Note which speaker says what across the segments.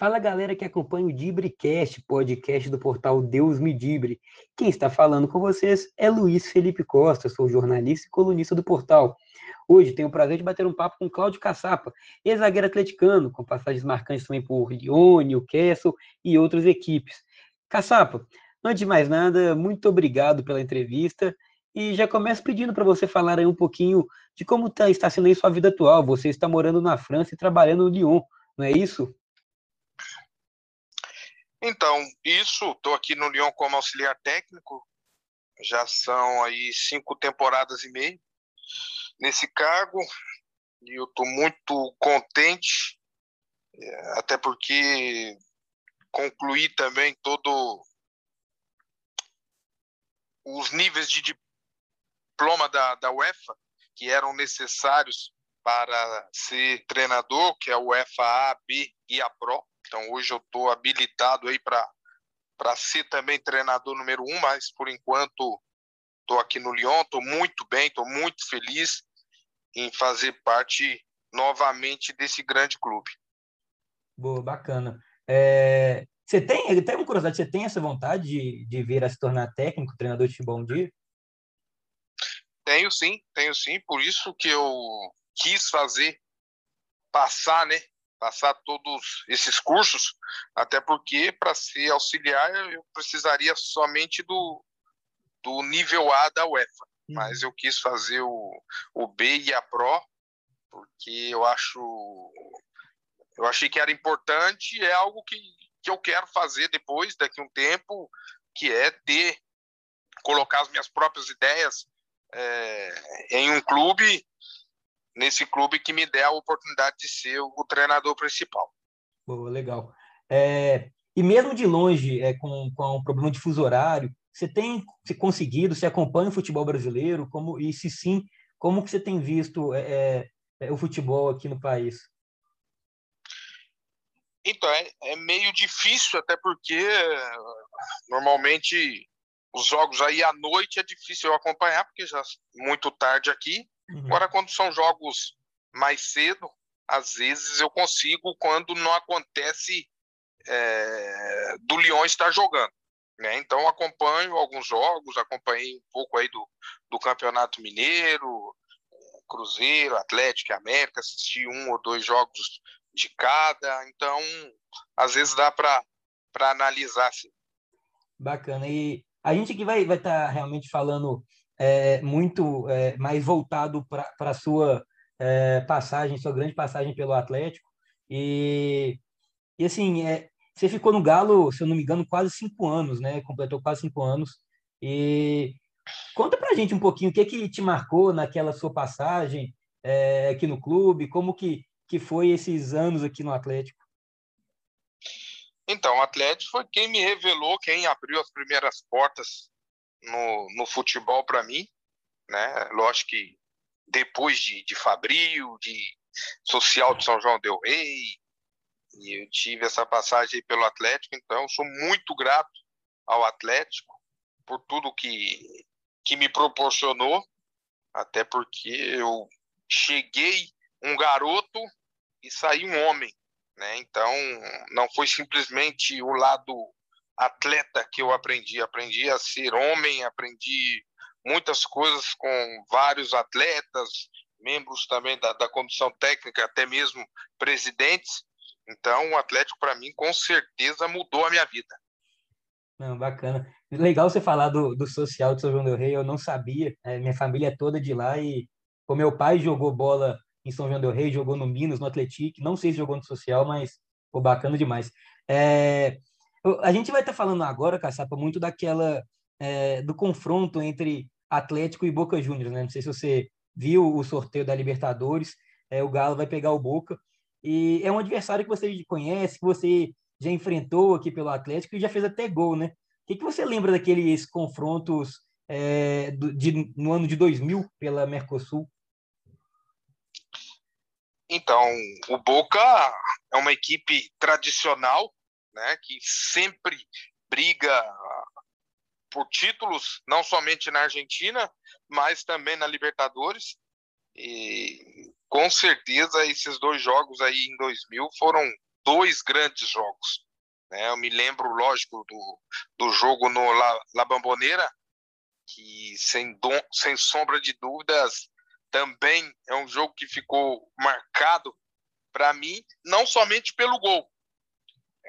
Speaker 1: Fala galera que acompanha o DibriCast, podcast do portal Deus Me Dibre. Quem está falando com vocês é Luiz Felipe Costa, sou jornalista e colunista do portal. Hoje tenho o prazer de bater um papo com Cláudio Caçapa, ex-zagueiro atleticano, com passagens marcantes também por Lyon, Newcastle e outras equipes. Caçapa, antes de mais nada, muito obrigado pela entrevista e já começo pedindo para você falar aí um pouquinho de como tá, está sendo aí sua vida atual. Você está morando na França e trabalhando no Lyon, não é isso?
Speaker 2: Então, isso, estou aqui no Lyon como auxiliar técnico, já são aí cinco temporadas e meia nesse cargo, e eu estou muito contente, é, até porque concluí também todo os níveis de diploma da, da UEFA que eram necessários para ser treinador, que é o UEFA A, B e a Pro. Então hoje eu estou habilitado aí para para ser também treinador número um, mas por enquanto estou aqui no Lyon, estou muito bem, estou muito feliz em fazer parte novamente desse grande clube.
Speaker 1: Boa, bacana. É, você tem, tem uma curiosidade, você tem essa vontade de, de vir a se tornar técnico, treinador de futebol um dia?
Speaker 2: Tenho sim, tenho sim, por isso que eu quis fazer, passar, né, passar todos esses cursos, até porque para ser auxiliar eu precisaria somente do, do nível A da UEFA. Uhum. Mas eu quis fazer o, o B e a Pro, porque eu acho eu achei que era importante e é algo que, que eu quero fazer depois, daqui a um tempo, que é ter, colocar as minhas próprias ideias é, em um clube nesse clube que me der a oportunidade de ser o treinador principal.
Speaker 1: Boa, legal. É, e mesmo de longe, é, com, com um problema de fuso horário, você tem se conseguido, você acompanha o futebol brasileiro, como e se sim, como que você tem visto é, é, é o futebol aqui no país?
Speaker 2: Então, é, é meio difícil, até porque normalmente os jogos aí à noite é difícil eu acompanhar, porque já é muito tarde aqui. Uhum. Agora, quando são jogos mais cedo, às vezes eu consigo quando não acontece é, do Lyon estar jogando. Né? Então, acompanho alguns jogos, acompanhei um pouco aí do, do Campeonato Mineiro, Cruzeiro, Atlético e América, assisti um ou dois jogos de cada. Então, às vezes dá para analisar. Assim.
Speaker 1: Bacana. E a gente aqui vai estar vai tá realmente falando é, muito é, mais voltado para a sua é, passagem, sua grande passagem pelo Atlético. E, e assim, é, você ficou no Galo, se eu não me engano, quase cinco anos, né? Completou quase cinco anos. E conta para a gente um pouquinho o que, que te marcou naquela sua passagem é, aqui no clube, como que, que foi esses anos aqui no Atlético.
Speaker 2: Então, o Atlético foi quem me revelou, quem abriu as primeiras portas no, no futebol para mim. Né? Lógico que depois de, de Fabril, de Social de São João Del Rey, e eu tive essa passagem pelo Atlético, então sou muito grato ao Atlético por tudo que, que me proporcionou, até porque eu cheguei um garoto e saí um homem. Né? Então, não foi simplesmente o lado atleta que eu aprendi. Aprendi a ser homem, aprendi muitas coisas com vários atletas, membros também da, da condução técnica, até mesmo presidentes. Então, o Atlético, para mim, com certeza mudou a minha vida.
Speaker 1: Não, bacana. Legal você falar do, do social de São João del Rei, eu não sabia. É, minha família é toda de lá e o meu pai jogou bola em São João del Rei, jogou no Minas, no Atlético, não sei se jogou no Social, mas ficou bacana demais. É, a gente vai estar falando agora, Caçapa, muito daquela é, do confronto entre Atlético e Boca Juniors, né? Não sei se você viu o sorteio da Libertadores, é, o Galo vai pegar o Boca e é um adversário que você conhece, que você já enfrentou aqui pelo Atlético e já fez até gol, né? O que, que você lembra daqueles confrontos é, do, de, no ano de 2000 pela Mercosul?
Speaker 2: Então, o Boca é uma equipe tradicional, né, que sempre briga por títulos, não somente na Argentina, mas também na Libertadores. E com certeza esses dois jogos aí em 2000 foram dois grandes jogos. Né? Eu me lembro, lógico, do, do jogo no La, La Bamboneira, que sem, sem sombra de dúvidas também é um jogo que ficou marcado para mim, não somente pelo gol,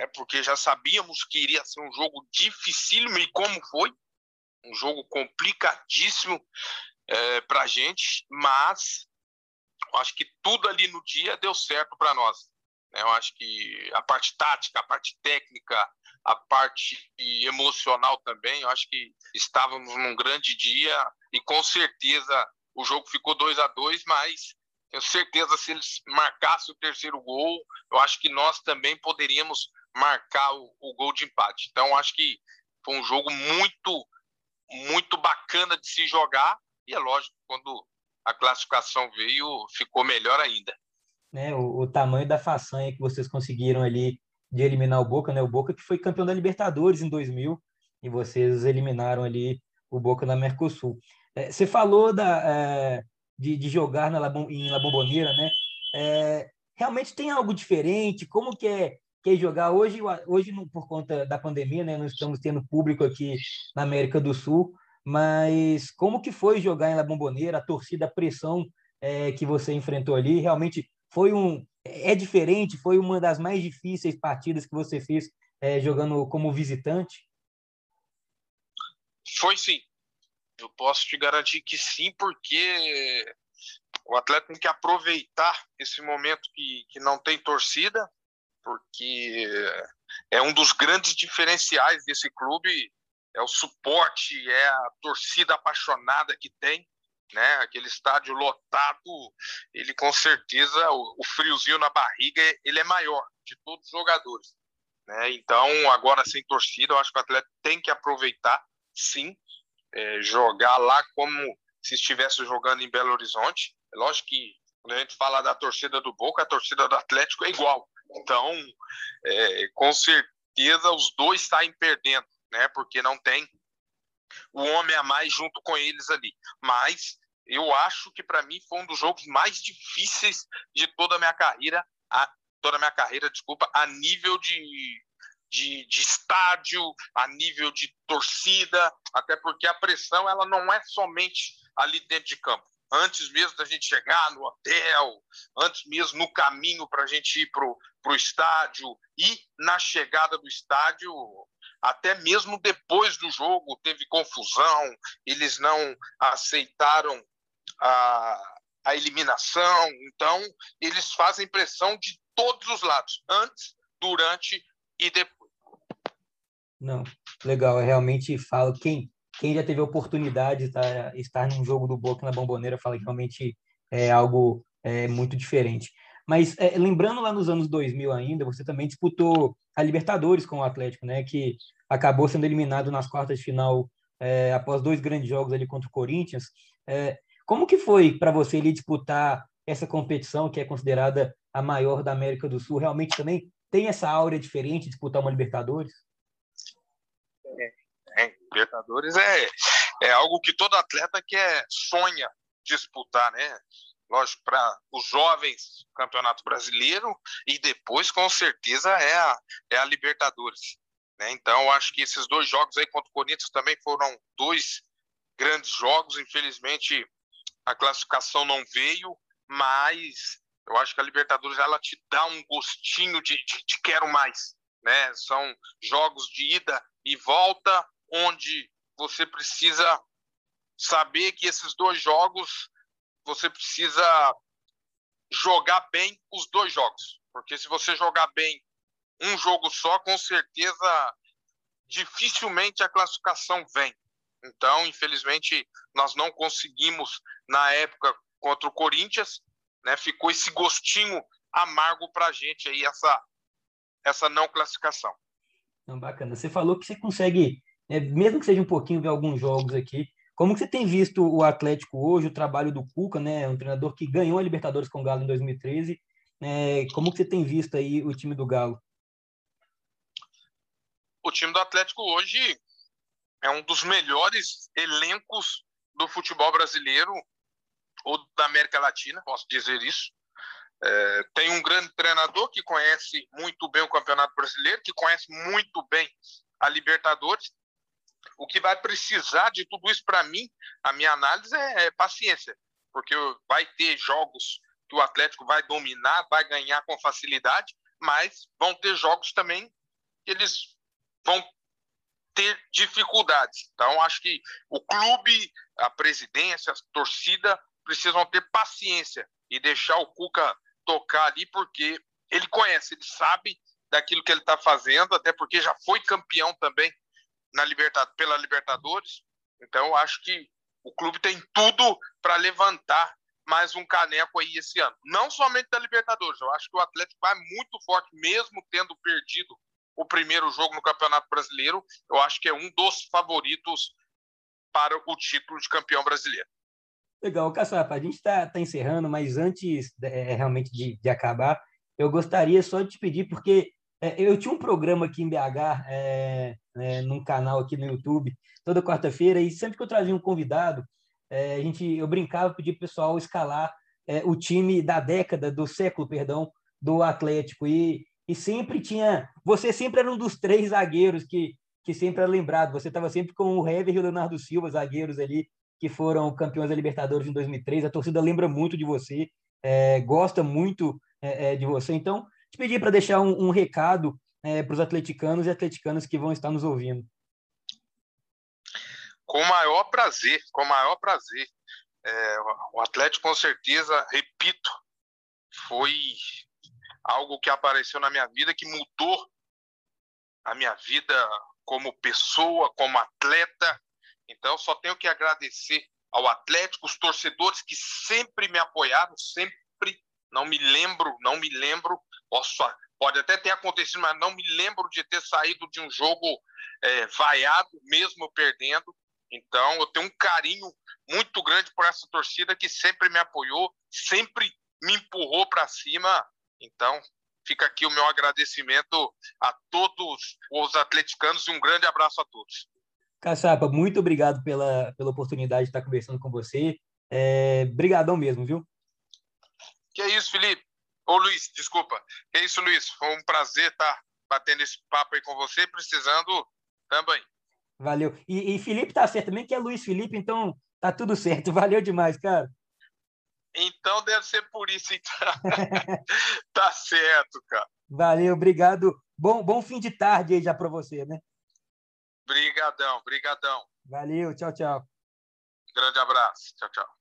Speaker 2: é porque já sabíamos que iria ser um jogo dificílimo e como foi, um jogo complicadíssimo é, para a gente, mas acho que tudo ali no dia deu certo para nós. Né? Eu acho que a parte tática, a parte técnica, a parte emocional também, eu acho que estávamos num grande dia e com certeza o jogo ficou 2 a 2 mas tenho certeza se eles marcassem o terceiro gol, eu acho que nós também poderíamos marcar o, o gol de empate. Então, acho que foi um jogo muito, muito bacana de se jogar. E é lógico, quando a classificação veio, ficou melhor ainda.
Speaker 1: Né, o, o tamanho da façanha que vocês conseguiram ali de eliminar o Boca, né? O Boca que foi campeão da Libertadores em 2000 e vocês eliminaram ali o Boca na Mercosul. É, você falou da, é, de, de, jogar na em La Bombonera, né? É, realmente tem algo diferente? Como que é quer jogar hoje, hoje por conta da pandemia, né, não estamos tendo público aqui na América do Sul, mas como que foi jogar em La Bombonera, a torcida, a pressão é, que você enfrentou ali, realmente foi um é diferente, foi uma das mais difíceis partidas que você fez é, jogando como visitante?
Speaker 2: Foi sim. Eu posso te garantir que sim, porque o atleta tem que aproveitar esse momento que, que não tem torcida, porque é um dos grandes diferenciais desse clube, é o suporte, é a torcida apaixonada que tem, né? Aquele estádio lotado, ele com certeza o, o friozinho na barriga ele é maior de todos os jogadores, né? Então agora sem torcida, eu acho que o atleta tem que aproveitar, sim, é, jogar lá como se estivesse jogando em Belo Horizonte. É lógico que quando a gente fala da torcida do Boca, a torcida do Atlético é igual. Então, é, com certeza, os dois saem perdendo, né? Porque não tem o homem a mais junto com eles ali. Mas eu acho que para mim foi um dos jogos mais difíceis de toda a minha carreira, a, toda a minha carreira, desculpa, a nível de, de, de, estádio, a nível de torcida, até porque a pressão ela não é somente ali dentro de campo antes mesmo da gente chegar no hotel, antes mesmo no caminho para a gente ir para o estádio e na chegada do estádio, até mesmo depois do jogo teve confusão, eles não aceitaram a, a eliminação, então eles fazem pressão de todos os lados, antes, durante e depois.
Speaker 1: Não, legal, eu realmente falo quem quem já teve a oportunidade de estar, estar num jogo do Boca na Bomboneira fala que realmente é algo é, muito diferente. Mas é, lembrando lá nos anos 2000 ainda, você também disputou a Libertadores com o Atlético, né? Que acabou sendo eliminado nas quartas de final é, após dois grandes jogos ali contra o Corinthians. É, como que foi para você ali disputar essa competição que é considerada a maior da América do Sul? Realmente também tem essa áurea diferente disputar uma Libertadores?
Speaker 2: Libertadores é, é algo que todo atleta quer, sonha disputar, né? Lógico, para os jovens, Campeonato Brasileiro, e depois, com certeza, é a, é a Libertadores. Né? Então, acho que esses dois jogos aí contra o Corinthians também foram dois grandes jogos. Infelizmente, a classificação não veio, mas eu acho que a Libertadores ela te dá um gostinho de, de, de quero mais. Né? São jogos de ida e volta, onde você precisa saber que esses dois jogos você precisa jogar bem os dois jogos, porque se você jogar bem um jogo só, com certeza dificilmente a classificação vem. Então, infelizmente, nós não conseguimos na época contra o Corinthians, né? Ficou esse gostinho amargo para a gente aí essa essa não classificação.
Speaker 1: Não, bacana. Você falou que você consegue é, mesmo que seja um pouquinho ver alguns jogos aqui, como que você tem visto o Atlético hoje, o trabalho do Cuca, né, um treinador que ganhou a Libertadores com o Galo em 2013, é, como que você tem visto aí o time do Galo?
Speaker 2: O time do Atlético hoje é um dos melhores elencos do futebol brasileiro ou da América Latina, posso dizer isso. É, tem um grande treinador que conhece muito bem o Campeonato Brasileiro, que conhece muito bem a Libertadores. O que vai precisar de tudo isso para mim, a minha análise é, é paciência, porque vai ter jogos que o Atlético vai dominar, vai ganhar com facilidade, mas vão ter jogos também que eles vão ter dificuldades. Então, acho que o clube, a presidência, a torcida precisam ter paciência e deixar o Cuca tocar ali, porque ele conhece, ele sabe daquilo que ele está fazendo, até porque já foi campeão também na Libertad pela Libertadores. Então, acho que o clube tem tudo para levantar mais um caneco aí esse ano. Não somente da Libertadores, eu acho que o Atlético vai muito forte, mesmo tendo perdido o primeiro jogo no Campeonato Brasileiro. Eu acho que é um dos favoritos para o título de campeão brasileiro.
Speaker 1: Legal, Caçapa, a gente está tá encerrando, mas antes é, realmente de, de, acabar, eu gostaria só de te pedir, porque é, eu tinha um programa aqui em BH, é, é, num canal aqui no YouTube, toda quarta-feira, e sempre que eu trazia um convidado, é, a gente, eu brincava, pedia para o pessoal escalar é, o time da década, do século, perdão, do Atlético, e, e sempre tinha, você sempre era um dos três zagueiros que, que sempre era lembrado, você estava sempre com o Hever e o Leonardo Silva, zagueiros ali, que foram campeões da Libertadores em 2003. A torcida lembra muito de você, é, gosta muito é, é de você. Então, te pedi para deixar um, um recado é, para os atleticanos e atleticanas que vão estar nos ouvindo.
Speaker 2: Com o maior prazer, com o maior prazer. É, o Atlético, com certeza, repito, foi algo que apareceu na minha vida que mudou a minha vida como pessoa, como atleta, então, só tenho que agradecer ao Atlético, os torcedores que sempre me apoiaram, sempre. Não me lembro, não me lembro. Posso, pode até ter acontecido, mas não me lembro de ter saído de um jogo é, vaiado, mesmo perdendo. Então, eu tenho um carinho muito grande por essa torcida que sempre me apoiou, sempre me empurrou para cima. Então, fica aqui o meu agradecimento a todos os atleticanos e um grande abraço a todos.
Speaker 1: Caçapa, muito obrigado pela, pela oportunidade de estar conversando com você. É, brigadão mesmo, viu?
Speaker 2: Que é isso, Felipe. Ô, Luiz, desculpa. É isso, Luiz. Foi um prazer estar batendo esse papo aí com você, precisando também.
Speaker 1: Valeu. E, e Felipe tá certo também, que é Luiz Felipe, então tá tudo certo. Valeu demais, cara.
Speaker 2: Então deve ser por isso, então. tá certo, cara.
Speaker 1: Valeu, obrigado. Bom, bom fim de tarde aí já para você, né?
Speaker 2: Brigadão, brigadão.
Speaker 1: Valeu, tchau, tchau.
Speaker 2: Grande abraço. Tchau, tchau.